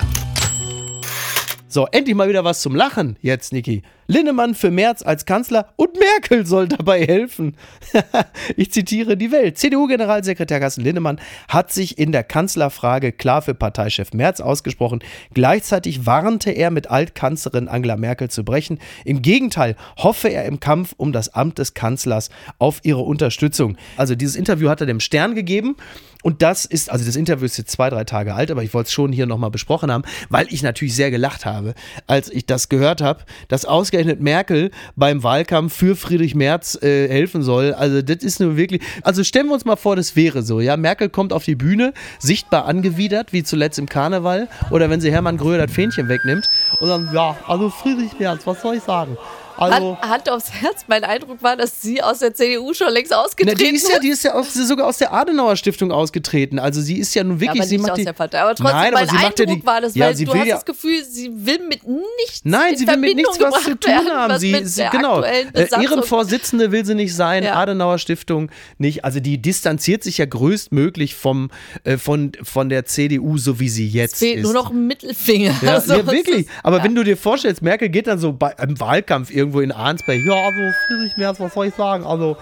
So, endlich mal wieder was zum Lachen jetzt, Niki. Linnemann für Merz als Kanzler und Merkel soll dabei helfen. ich zitiere die Welt. CDU-Generalsekretär Carsten Linnemann hat sich in der Kanzlerfrage klar für Parteichef Merz ausgesprochen. Gleichzeitig warnte er, mit Altkanzlerin Angela Merkel zu brechen. Im Gegenteil hoffe er im Kampf um das Amt des Kanzlers auf ihre Unterstützung. Also dieses Interview hat er dem Stern gegeben. Und das ist, also das Interview ist jetzt zwei, drei Tage alt, aber ich wollte es schon hier nochmal besprochen haben, weil ich natürlich sehr gelacht habe, als ich das gehört habe, dass ausgerechnet Merkel beim Wahlkampf für Friedrich Merz äh, helfen soll. Also das ist nur wirklich, also stellen wir uns mal vor, das wäre so, ja. Merkel kommt auf die Bühne, sichtbar angewidert, wie zuletzt im Karneval, oder wenn sie Hermann Gröhe das Fähnchen wegnimmt und dann, ja, also Friedrich Merz, was soll ich sagen? Also, Hand, Hand aufs Herz, mein Eindruck war, dass sie aus der CDU schon längst na, ausgetreten die ist ja, die ist ja aus, sogar aus der Adenauer Stiftung ausgetreten. Also sie ist ja nun Ja, wirklich, aber sie nicht macht aus die, der Partei. Aber trotzdem, Nein, aber mein macht ja Eindruck die- war das, ja, weil sie du hast ja- das Gefühl, sie will mit nichts Nein, in sie will mit nichts was zu tun werden, haben. Sie, mit sie genau. Äh, Ehrenvorsitzende will sie nicht sein, Ja. Adenauer Stiftung nicht. Also die distanziert sich ja größtmöglich vom, äh, von, von der CDU, so wie sie jetzt Es fehlt ist. nur noch ein Mittelfinger. Ja, Also, ja wirklich. Aber ja. wenn du dir vorstellst, Merkel geht dann so bei, im Wahlkampf irgendwo in Arnsberg, ja, also Friedrich was soll ich sagen? Also,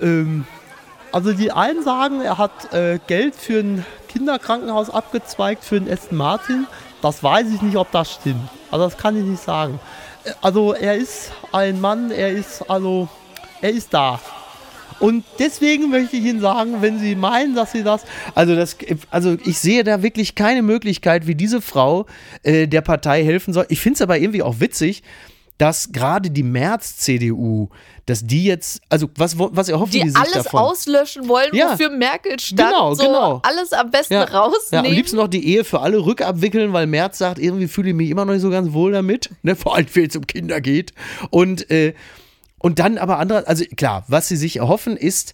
ähm, also die einen sagen, er hat äh, Geld für ein Kinderkrankenhaus abgezweigt für den Aston Martin. Das weiß ich nicht, ob das stimmt. Also das kann ich nicht sagen. Äh, Also er ist ein Mann, er ist also, er ist da. Und deswegen möchte ich Ihnen sagen, wenn Sie meinen, dass Sie das. Also, das, also ich sehe da wirklich keine Möglichkeit, wie diese Frau äh, der Partei helfen soll. Ich finde es aber irgendwie auch witzig, dass gerade die März-CDU, dass die jetzt, also was, was erhoffen die, die sich alles davon? auslöschen wollen, Ja. wofür Merkel stand. Genau, so genau. Alles am besten ja. ja, rausnehmen. am liebsten noch die Ehe für alle rückabwickeln, weil Merz sagt, irgendwie fühle ich mich immer noch nicht so ganz wohl damit, ne? vor allem wenn es um Kinder geht. Und, äh, und dann aber andere, also klar, was sie sich erhoffen ist,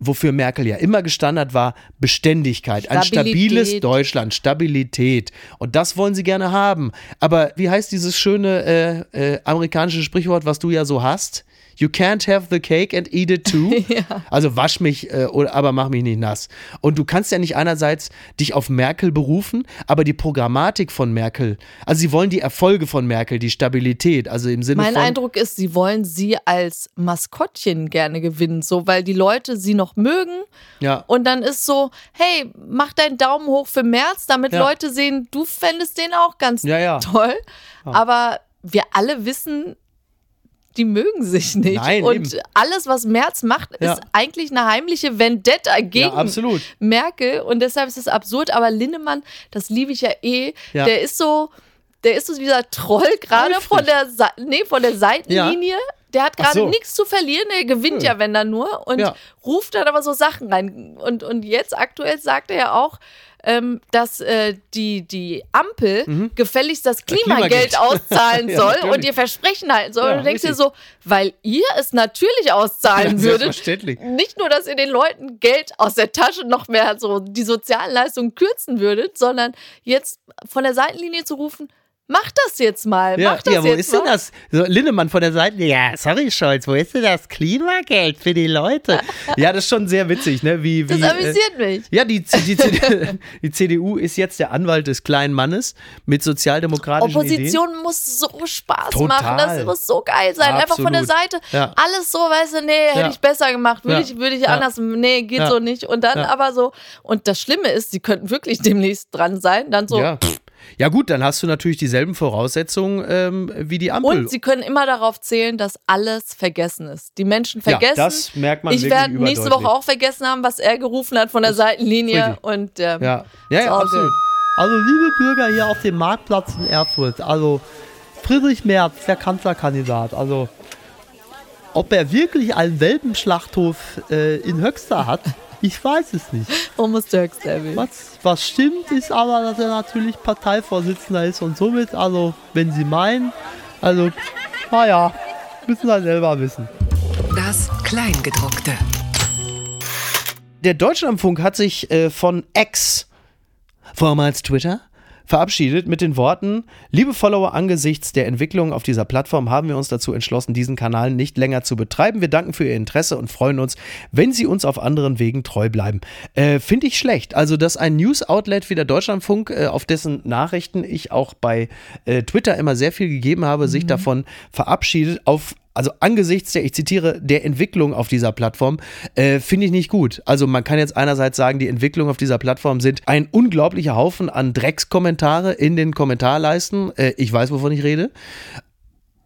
wofür Merkel ja immer gestanden hat, war Beständigkeit, ein Stabilität. stabiles Deutschland, Stabilität. Und das wollen sie gerne haben. Aber wie heißt dieses schöne äh, äh, amerikanische Sprichwort, was du ja so hast? You can't have the cake and eat it too. Also wasch mich, äh, oder, aber mach mich nicht nass. Und du kannst ja nicht einerseits dich auf Merkel berufen, aber die Programmatik von Merkel, also sie wollen die Erfolge von Merkel, die Stabilität, also im Sinne Mein von. Eindruck ist, sie wollen sie als Maskottchen gerne gewinnen, so weil die Leute sie noch mögen. ja. Und dann ist so, hey, mach deinen Daumen hoch für März, damit Ja. Leute sehen, du fändest den auch ganz Ja, ja. toll. Aber wir alle wissen, die mögen sich nicht. Nein, und eben. alles, was Merz macht, Ja. ist eigentlich eine heimliche Vendetta gegen Ja. Merkel. Und deshalb ist es absurd. Aber Lindemann, das liebe ich ja eh, Ja. der ist so, der ist so dieser Troll gerade von der, nee, von der Seitenlinie. Der hat gerade so. nichts zu verlieren, der gewinnt Hm. ja, wenn dann nur. Und ruft dann aber so Sachen rein. Und, und jetzt aktuell sagt er ja auch, ähm, dass äh, die, die Ampel gefälligst das Klimageld, Klimageld. auszahlen Ja, soll natürlich. und ihr Versprechen halten soll. Ja, und du denkst dir so, weil ihr es natürlich auszahlen würdet. selbstverständlich. Nicht nur, dass ihr den Leuten Geld aus der Tasche noch mehr so die sozialen Leistungen kürzen würdet, sondern jetzt von der Seitenlinie zu rufen, mach das jetzt mal, Ja, mach das ja, wo jetzt ist denn mal. das? So, Lindemann von der Seite. Ja, sorry, Scholz, wo ist denn das Klimageld für die Leute? ja, das ist schon sehr witzig, ne? Wie, wie, Das amüsiert mich. Ja, die, die, die, die CDU ist jetzt der Anwalt des kleinen Mannes mit sozialdemokratischen Ideen. Opposition muss so Spaß Total. machen, das muss so geil sein. Einfach von der Absolut. Seite, Ja. alles so, weißt du, nee, hätte Ja. ich besser gemacht, würde ich, würde ich anders, nee, geht so nicht. Und dann aber so, und das Schlimme ist, sie könnten wirklich demnächst dran sein, dann so, Ja. Ja, gut, dann hast du natürlich dieselben Voraussetzungen ähm, wie die Ampel. Und sie können immer darauf zählen, dass alles vergessen ist. Die Menschen Ja, vergessen. das merkt man Ich werde nächste. Woche auch vergessen haben, was er gerufen hat von der Seitenlinie. richtig. Und ähm, Ja, ja, ja absolut. Also, liebe Bürger hier auf dem Marktplatz in Erfurt, also Friedrich Merz, der Kanzlerkandidat, also ob er wirklich einen Welpenschlachthof äh, in Höxter hat, ich weiß es nicht. almost Turks Devil. Was, was stimmt, ist aber, dass er natürlich Parteivorsitzender ist und somit, also, wenn Sie meinen, also, naja, müssen wir selber wissen. Das Kleingedruckte. Der Deutschlandfunk hat sich äh, von X, vormals Twitter, verabschiedet mit den Worten, liebe Follower, angesichts der Entwicklung auf dieser Plattform haben wir uns dazu entschlossen, diesen Kanal nicht länger zu betreiben. Wir danken für Ihr Interesse und freuen uns, wenn Sie uns auf anderen Wegen treu bleiben. Äh, Finde ich schlecht. Also, dass ein News-Outlet wie der Deutschlandfunk, äh, auf dessen Nachrichten ich auch bei äh, Twitter immer sehr viel gegeben habe, sich davon verabschiedet, auf also angesichts der, ich zitiere, der Entwicklung auf dieser Plattform, äh, finde ich nicht gut. Also man kann jetzt einerseits sagen, die Entwicklung auf dieser Plattform sind ein unglaublicher Haufen an Dreckskommentare in den Kommentarleisten. Äh, ich weiß, wovon ich rede.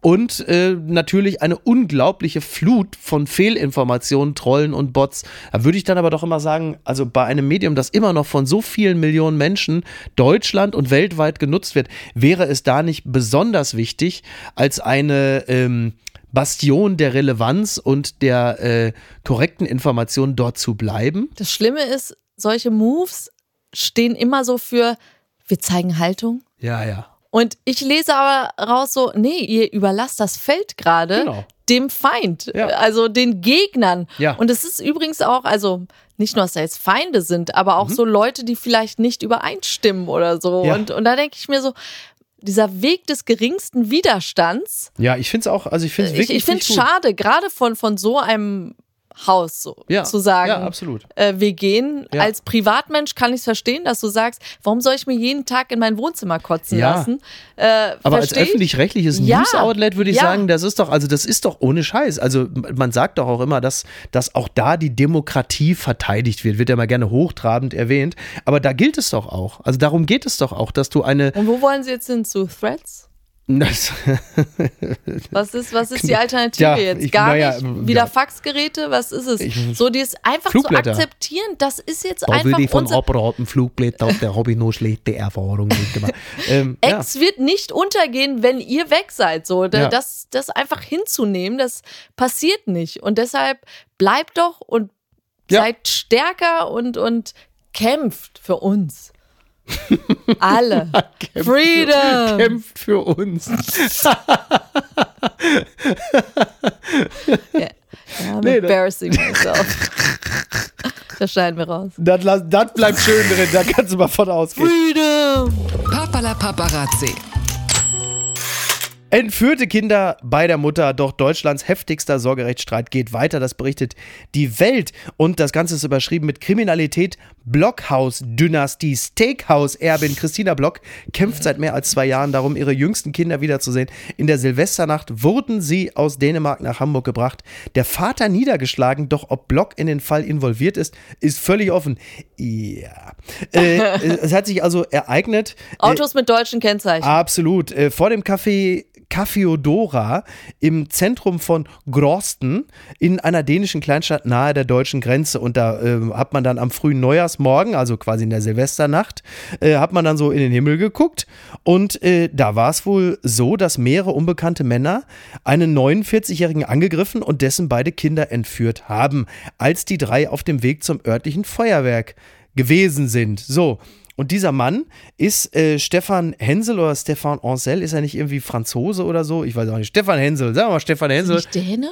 Und äh, natürlich eine unglaubliche Flut von Fehlinformationen, Trollen und Bots. Da würde ich dann aber doch immer sagen, also bei einem Medium, das immer noch von so vielen Millionen Menschen Deutschland und weltweit genutzt wird, wäre es da nicht besonders wichtig, als eine ähm, Bastion der Relevanz und der äh, korrekten Information dort zu bleiben? Das Schlimme ist, solche Moves stehen immer so für, wir zeigen Haltung. Ja, ja. Und ich lese aber raus so, nee, ihr überlasst das Feld gerade Genau. dem Feind, Ja. also den Gegnern. Ja. Und es ist übrigens auch, also nicht nur, dass da jetzt Feinde sind, aber auch so Leute, die vielleicht nicht übereinstimmen oder so. Mhm. Ja. Und, und da denke ich mir so, dieser Weg des geringsten Widerstands, Ja, ich finde es auch, also ich finde es ich, wirklich ich finde es schade, gerade von, von so einem Haus so Ja, zu sagen, ja, absolut. Äh, wir gehen. Ja. Als Privatmensch kann ich es verstehen, dass du sagst, warum soll ich mir jeden Tag in mein Wohnzimmer kotzen Ja. lassen? Äh, Aber als öffentlich-rechtliches News-Outlet würde ich sagen, das ist doch, also das ist doch ohne Scheiß. Also man sagt doch auch immer, dass, dass auch da die Demokratie verteidigt wird, wird ja mal gerne hochtrabend erwähnt. Aber da gilt es doch auch. Also darum geht es doch auch, dass du eine. Und wo wollen sie jetzt hin? Zu Threads? Das, Was ist, was ist die Alternative Ja, jetzt? ich- Gar naja, nicht? Wieder ja. Faxgeräte? Was ist es? Ich- so, die ist einfach zu akzeptieren, das ist jetzt da will einfach ich von abraten, Flugblätter, der habe ich nur schlechte Erfahrungen mitgemacht. Ähm, ja. Ex wird nicht untergehen, wenn ihr weg seid. So, Da- Ja. das, das einfach hinzunehmen, das passiert nicht. Und deshalb bleibt doch und Ja. seid stärker und, und kämpft für uns. Alle. Freedom! Kämpft für uns. Ja, I'm Nee, das- embarrassing myself. Das schneiden wir raus. Das, das bleibt schön drin, da kannst du mal von ausgehen. Freedom! Papala Paparazzi. Entführte Kinder bei der Mutter, doch Deutschlands heftigster Sorgerechtsstreit geht weiter. Das berichtet die Welt. Und das Ganze ist überschrieben mit Kriminalität. Blockhaus-Dynastie, Steakhouse-Erbin Christina Block kämpft seit mehr als zwei Jahren darum, ihre jüngsten Kinder wiederzusehen. In der Silvesternacht wurden sie aus Dänemark nach Hamburg gebracht. Der Vater niedergeschlagen, doch ob Block in den Fall involviert ist, ist völlig offen. Ja. Äh, es hat sich also ereignet. Äh, Autos mit deutschen Kennzeichen. Absolut. Äh, vor dem Café Cafeodora im Zentrum von Grosten in einer dänischen Kleinstadt nahe der deutschen Grenze. Und da äh, hat man dann am frühen Neujahrsmorgen, also quasi in der Silvesternacht, äh, hat man dann so in den Himmel geguckt. Und äh, da war es wohl so, dass mehrere unbekannte Männer einen 49-Jährigen angegriffen und dessen beide Kinder entführt haben, als die drei auf dem Weg zum örtlichen Feuerwerk gewesen sind. So. Und dieser Mann ist äh, Stefan Hensel oder Stefan Ancel, ist er nicht irgendwie Franzose oder so? Ich weiß auch nicht. Stefan Hensel, sagen wir mal Stefan Hensel. Nicht Däne?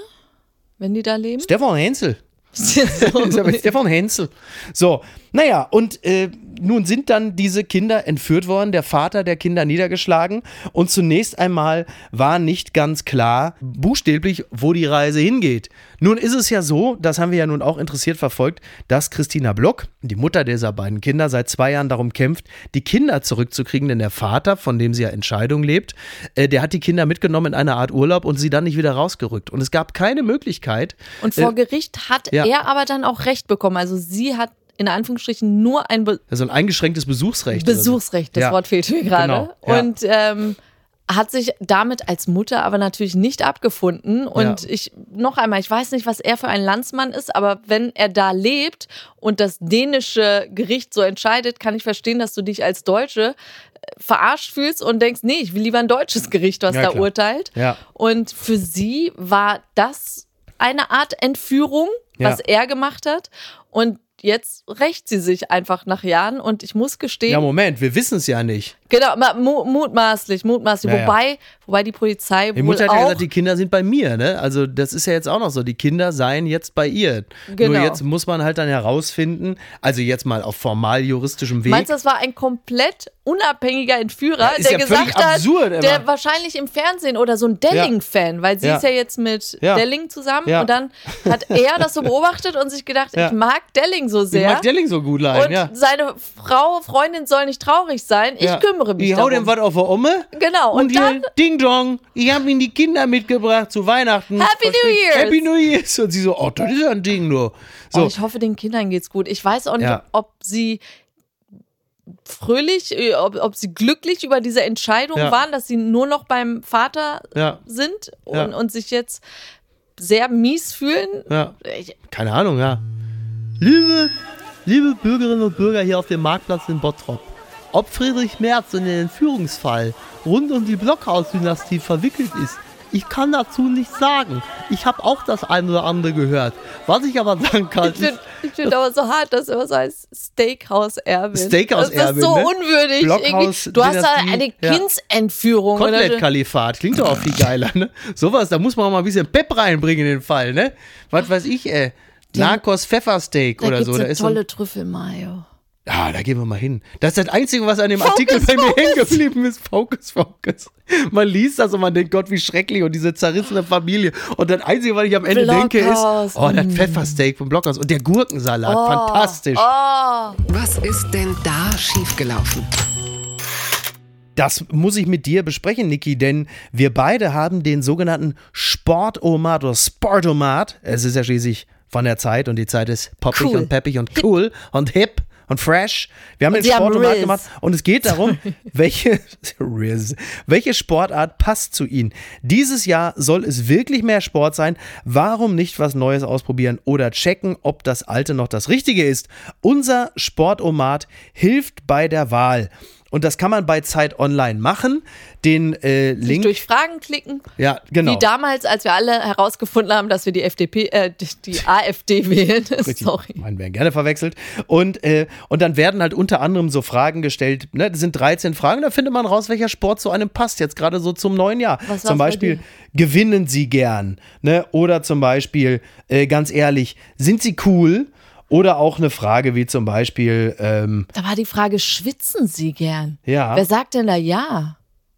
Wenn die da leben? Stefan Hensel. So. Stefan Hensel. So, naja, und äh, nun sind dann diese Kinder entführt worden, der Vater der Kinder niedergeschlagen. Und zunächst einmal war nicht ganz klar, buchstäblich, wo die Reise hingeht. Nun ist es ja so, das haben wir ja nun auch interessiert verfolgt, dass Christina Block, die Mutter dieser beiden Kinder, seit zwei Jahren darum kämpft, die Kinder zurückzukriegen, denn der Vater, von dem sie ja Entscheidung lebt, äh, der hat die Kinder mitgenommen in eine Art Urlaub und sie dann nicht wieder rausgerückt. Und es gab keine Möglichkeit. Und vor äh, Gericht hat ja. er aber dann auch Recht bekommen. Also sie hat in Anführungsstrichen nur ein Be Also ein eingeschränktes Besuchsrecht. Besuchsrecht, das Ja. Wort fehlt mir gerade. Genau, ja. Und ähm, hat sich damit als Mutter aber natürlich nicht abgefunden. Und Ja. ich, noch einmal, ich weiß nicht, was er für ein Landsmann ist, aber wenn er da lebt und das dänische Gericht so entscheidet, kann ich verstehen, dass du dich als Deutsche äh, verarscht fühlst und denkst, nee, ich will lieber ein deutsches Gericht, was Ja, da klar. urteilt. Ja. Und für sie war das eine Art Entführung, was er gemacht hat. Und jetzt rächt sie sich einfach nach Jahren. Und ich muss gestehen, Ja, Moment, wir wissen es ja nicht. Genau, mu mutmaßlich, mutmaßlich. Ja, ja. wobei, wobei die Polizei Die Mutter hat ja gesagt, die Kinder sind bei mir, ne? Also das ist ja jetzt auch noch so. Die Kinder seien jetzt bei ihr. Genau. Nur jetzt muss man halt dann herausfinden, also jetzt mal auf formal juristischem Weg. Meinst du, das war ein komplett unabhängiger Entführer, Ja, der ja gesagt hat, absurd, der wahrscheinlich im Fernsehen oder so ein Delling-Fan, weil sie ist ja jetzt mit. Delling zusammen und dann hat er das so beobachtet und sich gedacht, ich mag Delling so ich sehr. mag Delling so gut leiden, und ja. seine Frau, Freundin soll nicht traurig sein. Ich kümmere mich Ich hau dem was auf die Umme. Genau, Und, und dann- Ding Dong, ich habe ihnen die Kinder mitgebracht zu Weihnachten. Happy New? Year's. Happy New Year's. Und sie so, oh, das ist ja ein Ding nur. So, Oh, ich hoffe, den Kindern geht's gut. Ich weiß auch nicht, ob sie fröhlich, äh, ob, ob sie glücklich über diese Entscheidung Ja. waren, dass sie nur noch beim Vater Ja. sind und, Ja. und sich jetzt sehr mies fühlen. Keine Ahnung, ja. Liebe, liebe Bürgerinnen und Bürger hier auf dem Marktplatz in Bottrop. Ob Friedrich Merz in den Entführungsfall rund um die Blockhaus-Dynastie verwickelt ist, Ich kann dazu nichts sagen. Ich habe auch das eine oder andere gehört. Was ich aber sagen kann, Ich finde find aber so hart, dass immer so als Steakhouse-Erbin. Steakhouse-Erbin, Das ist so ne? unwürdig. Blockhaus-. Du hast da eine ja. Kindsentführung. so. Kotelett-Kalifat. Klingt doch auch viel geiler, ne? Sowas, da muss man auch mal ein bisschen Pep reinbringen in den Fall, ne? Was weiß ich, ey. Narcos Pfeffersteak Da oder so. Da eine ist so ein, tolle Trüffelmayo. Ja, da gehen wir mal hin. Das ist das Einzige, was an dem Focus, Artikel bei mir hängen geblieben ist. Focus, Focus. Man liest das und man denkt, Gott, wie schrecklich und diese zerrissene Familie. Und das Einzige, was ich am Ende denke, ist, Blockhaus. oh, das Pfeffersteak vom Blockhaus und der Gurkensalat. Fantastisch. Oh, Was ist denn da schiefgelaufen? Das muss ich mit dir besprechen, Niki, denn wir beide haben den sogenannten Sportomat oder Sportomat. Es ist ja schließlich von der Zeit und die Zeit ist poppig Cool. und peppig und cool und hip und fresh. Wir haben den haben Sportomat Riz. gemacht und es geht darum, welche, welche Sportart passt zu ihnen. Dieses Jahr soll es wirklich mehr Sport sein. Warum nicht was Neues ausprobieren oder checken, ob das Alte noch das Richtige ist? Unser Sportomat hilft bei der Wahl. Und das kann man bei Zeit Online machen. Den äh, Link. durch Fragen klicken. ja, genau. Wie damals, als wir alle herausgefunden haben, dass wir die FDP, äh, die, AfD wählen. Sorry. Man werden gerne verwechselt. Und, äh, und dann werden halt unter anderem so Fragen gestellt. Ne? Das sind 13 Fragen, da findet man raus, welcher Sport zu einem passt. Jetzt gerade so zum neuen Jahr. Was zum bei Beispiel, dir? gewinnen Sie gern? Ne? Oder zum Beispiel, äh, ganz ehrlich, sind Sie cool? Oder auch eine Frage wie zum Beispiel, ähm, Da war die Frage, schwitzen Sie gern? Ja. Wer sagt denn da ja?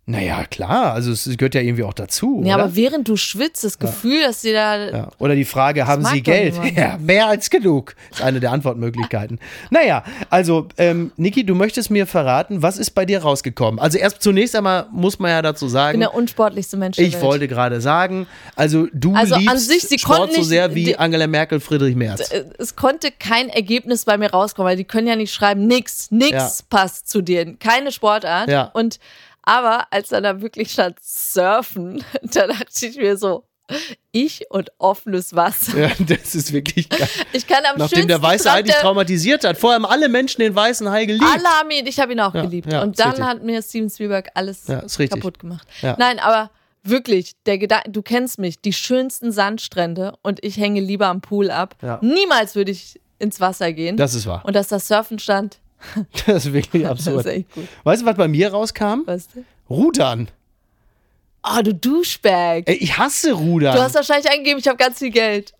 Naja, klar, also es gehört ja irgendwie auch dazu. Ja, oder? aber während du schwitzt, das Gefühl, dass sie da. Ja. Oder die Frage, haben Sie Geld? Ja, mehr als genug. Ist eine der Antwortmöglichkeiten. naja, also, ähm, Niki, du möchtest mir verraten, was ist bei dir rausgekommen? Also erst zunächst einmal muss man ja dazu Ich bin sagen, der unsportlichste Mensch der ich Welt. wollte gerade sagen, also du Also an liebst sich, sie Sport so sehr wie die- Angela Merkel, Friedrich Merz. Äh, Es konnte kein Ergebnis bei mir rauskommen, weil die können ja nicht schreiben, nix, nix Ja. passt zu dir. Keine Sportart. Ja. Und aber als dann da wirklich stand Surfen, da dachte ich mir so, ich und offenes Wasser. Ja, das ist wirklich geil. Ich kann am Nachdem der weiße Hai dich traumatisiert hat. Vorher haben alle Menschen den weißen Hai geliebt. Alle haben ihn, ich habe ihn auch Ja, geliebt. ja, und dann hat mir Steven Spielberg alles kaputt gemacht. Nein, aber wirklich, der Gedanke, du kennst mich, die schönsten Sandstrände und ich hänge lieber am Pool ab. Niemals würde ich ins Wasser gehen. Das ist wahr. und dass das Surfen stand, Das ist wirklich das ist absurd. echt gut. Weißt du, was bei mir rauskam? Weißt du? Rudern. Oh, du Douchebag. Ey, ich hasse Rudern. Du hast wahrscheinlich eingegeben, ich habe ganz viel Geld.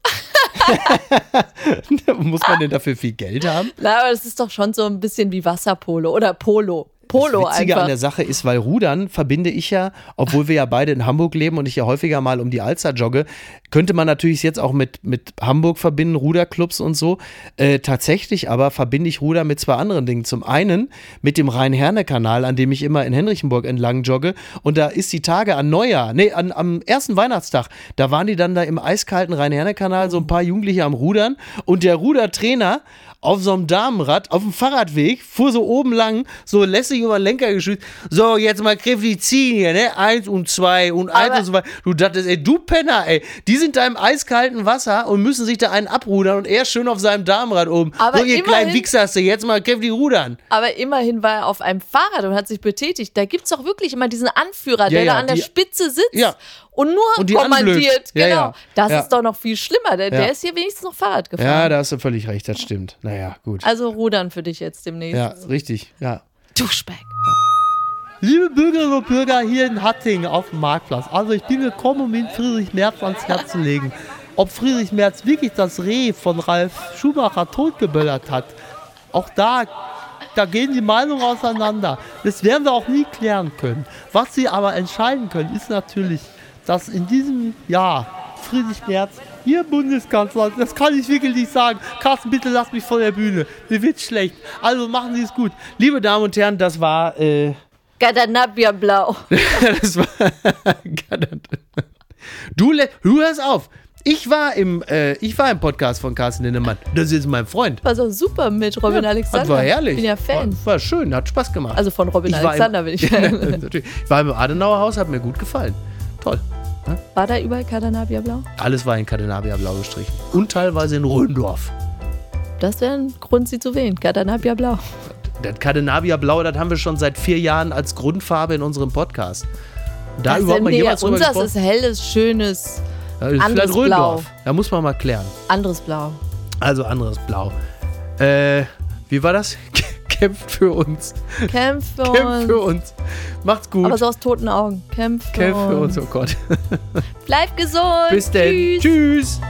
Muss man denn dafür viel Geld haben? Na, aber das ist doch schon so ein bisschen wie Wasserpolo oder Polo. Polo das Witzige einfach. an der Sache ist, weil Rudern verbinde ich ja, obwohl wir ja beide in Hamburg leben und ich ja häufiger mal um die Alster jogge, könnte man natürlich jetzt auch mit, mit Hamburg verbinden, Ruderclubs und so. Äh, tatsächlich aber verbinde ich Ruder mit zwei anderen Dingen. Zum einen mit dem Rhein-Herne-Kanal, an dem ich immer in Henrichenburg entlang jogge. Und da ist die Tage an Neujahr, nee, an, am ersten Weihnachtstag, da waren die dann da im eiskalten Rhein-Herne-Kanal, so ein paar Jugendliche am Rudern. Und der Rudertrainer auf so einem Damenrad, auf dem Fahrradweg, fuhr so oben lang, so lässig über den Lenker geschützt. So, jetzt mal kräftig ziehen hier, ne? Eins und zwei und eins Aber- und zwei. Du dachtest, ey, du Penner, ey, die sind da im eiskalten Wasser und müssen sich da einen abrudern und er schön auf seinem Damenrad oben. Aber so, ihr kleinen immerhin- Wichser, hast du jetzt mal kräftig rudern. Aber immerhin war er auf einem Fahrrad und hat sich betätigt. Da gibt es doch wirklich immer diesen Anführer, Ja, der ja, da an der Spitze sitzt Ja. Und nur Und die kommandiert. Ja, genau. ja. Das Ja. ist doch noch viel schlimmer. Der, Ja. der ist hier wenigstens noch Fahrrad gefahren. Ja, da hast du völlig recht, das stimmt. Naja, gut. also rudern für dich jetzt demnächst. Ja, richtig, ja. Douchebag. Liebe Bürgerinnen und Bürger hier in Hattingen auf dem Marktplatz. Also ich bin gekommen, um Ihnen Friedrich Merz ans Herz zu legen. Ob Friedrich Merz wirklich das Reh von Ralf Schumacher totgeböllert hat, auch da, da gehen die Meinungen auseinander. Das werden wir auch nie klären können. Was Sie aber entscheiden können, ist natürlich, dass in diesem Jahr Friedrich Merz Ihr Bundeskanzler, das kann ich wirklich nicht sagen. Carsten, bitte lass mich von der Bühne. Mir wird schlecht. Also machen Sie es gut. Liebe Damen und Herren, das war, äh, Gadanabia Blau. das war, du, du hörst auf. Ich war im, äh, ich war im Podcast von Carsten Lindemann. Das ist mein Freund. War so super mit Robin Alexander. Das war herrlich. Bin ja Fan. War, war schön, hat Spaß gemacht. Also von Robin Ich Alexander im, bin ich Fan. Natürlich. Ich war im Adenauer Haus, hat mir gut gefallen. Toll. War da überall Gadanabia Blau? Alles war in Cadenabia blau gestrichen. Und teilweise in Röndorf. Das wäre ein Grund, sie zu wählen. Gadanabia Blau. Das Cadenabia blau, das haben wir schon seit vier Jahren als Grundfarbe in unserem Podcast. Da Das überhaupt mal jemals drüber Unseres gesprochen? ist helles, schönes, Ja, ist anderes vielleicht Röndorf. Da muss man mal klären. anderes Blau. Also anderes Blau. Äh, wie war das? Kämpft für uns. Kämpf für Kämpft uns. für uns. Macht's gut. Aber so aus toten Augen. Kämpf für, Kämpft für uns. uns, oh Gott. Bleib gesund. Bis denn. Tschüss. Tschüss.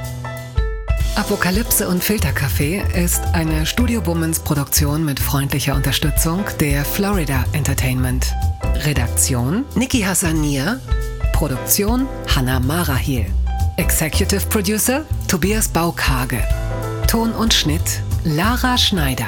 Apokalypse und Filterkaffee ist eine Studio Bummens Produktion mit freundlicher Unterstützung der Florida Entertainment. Redaktion Niki Hassanier. Produktion Hanna Marahiel. Executive Producer Tobias Baukage. Ton und Schnitt Lara Schneider.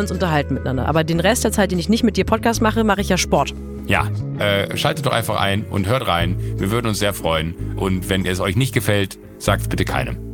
uns unterhalten miteinander. Aber den Rest der Zeit, den ich nicht mit dir Podcast mache, mache ich ja Sport. Ja, äh, schaltet doch einfach ein und hört rein. Wir würden uns sehr freuen. Und wenn es euch nicht gefällt, sagt es bitte keinem.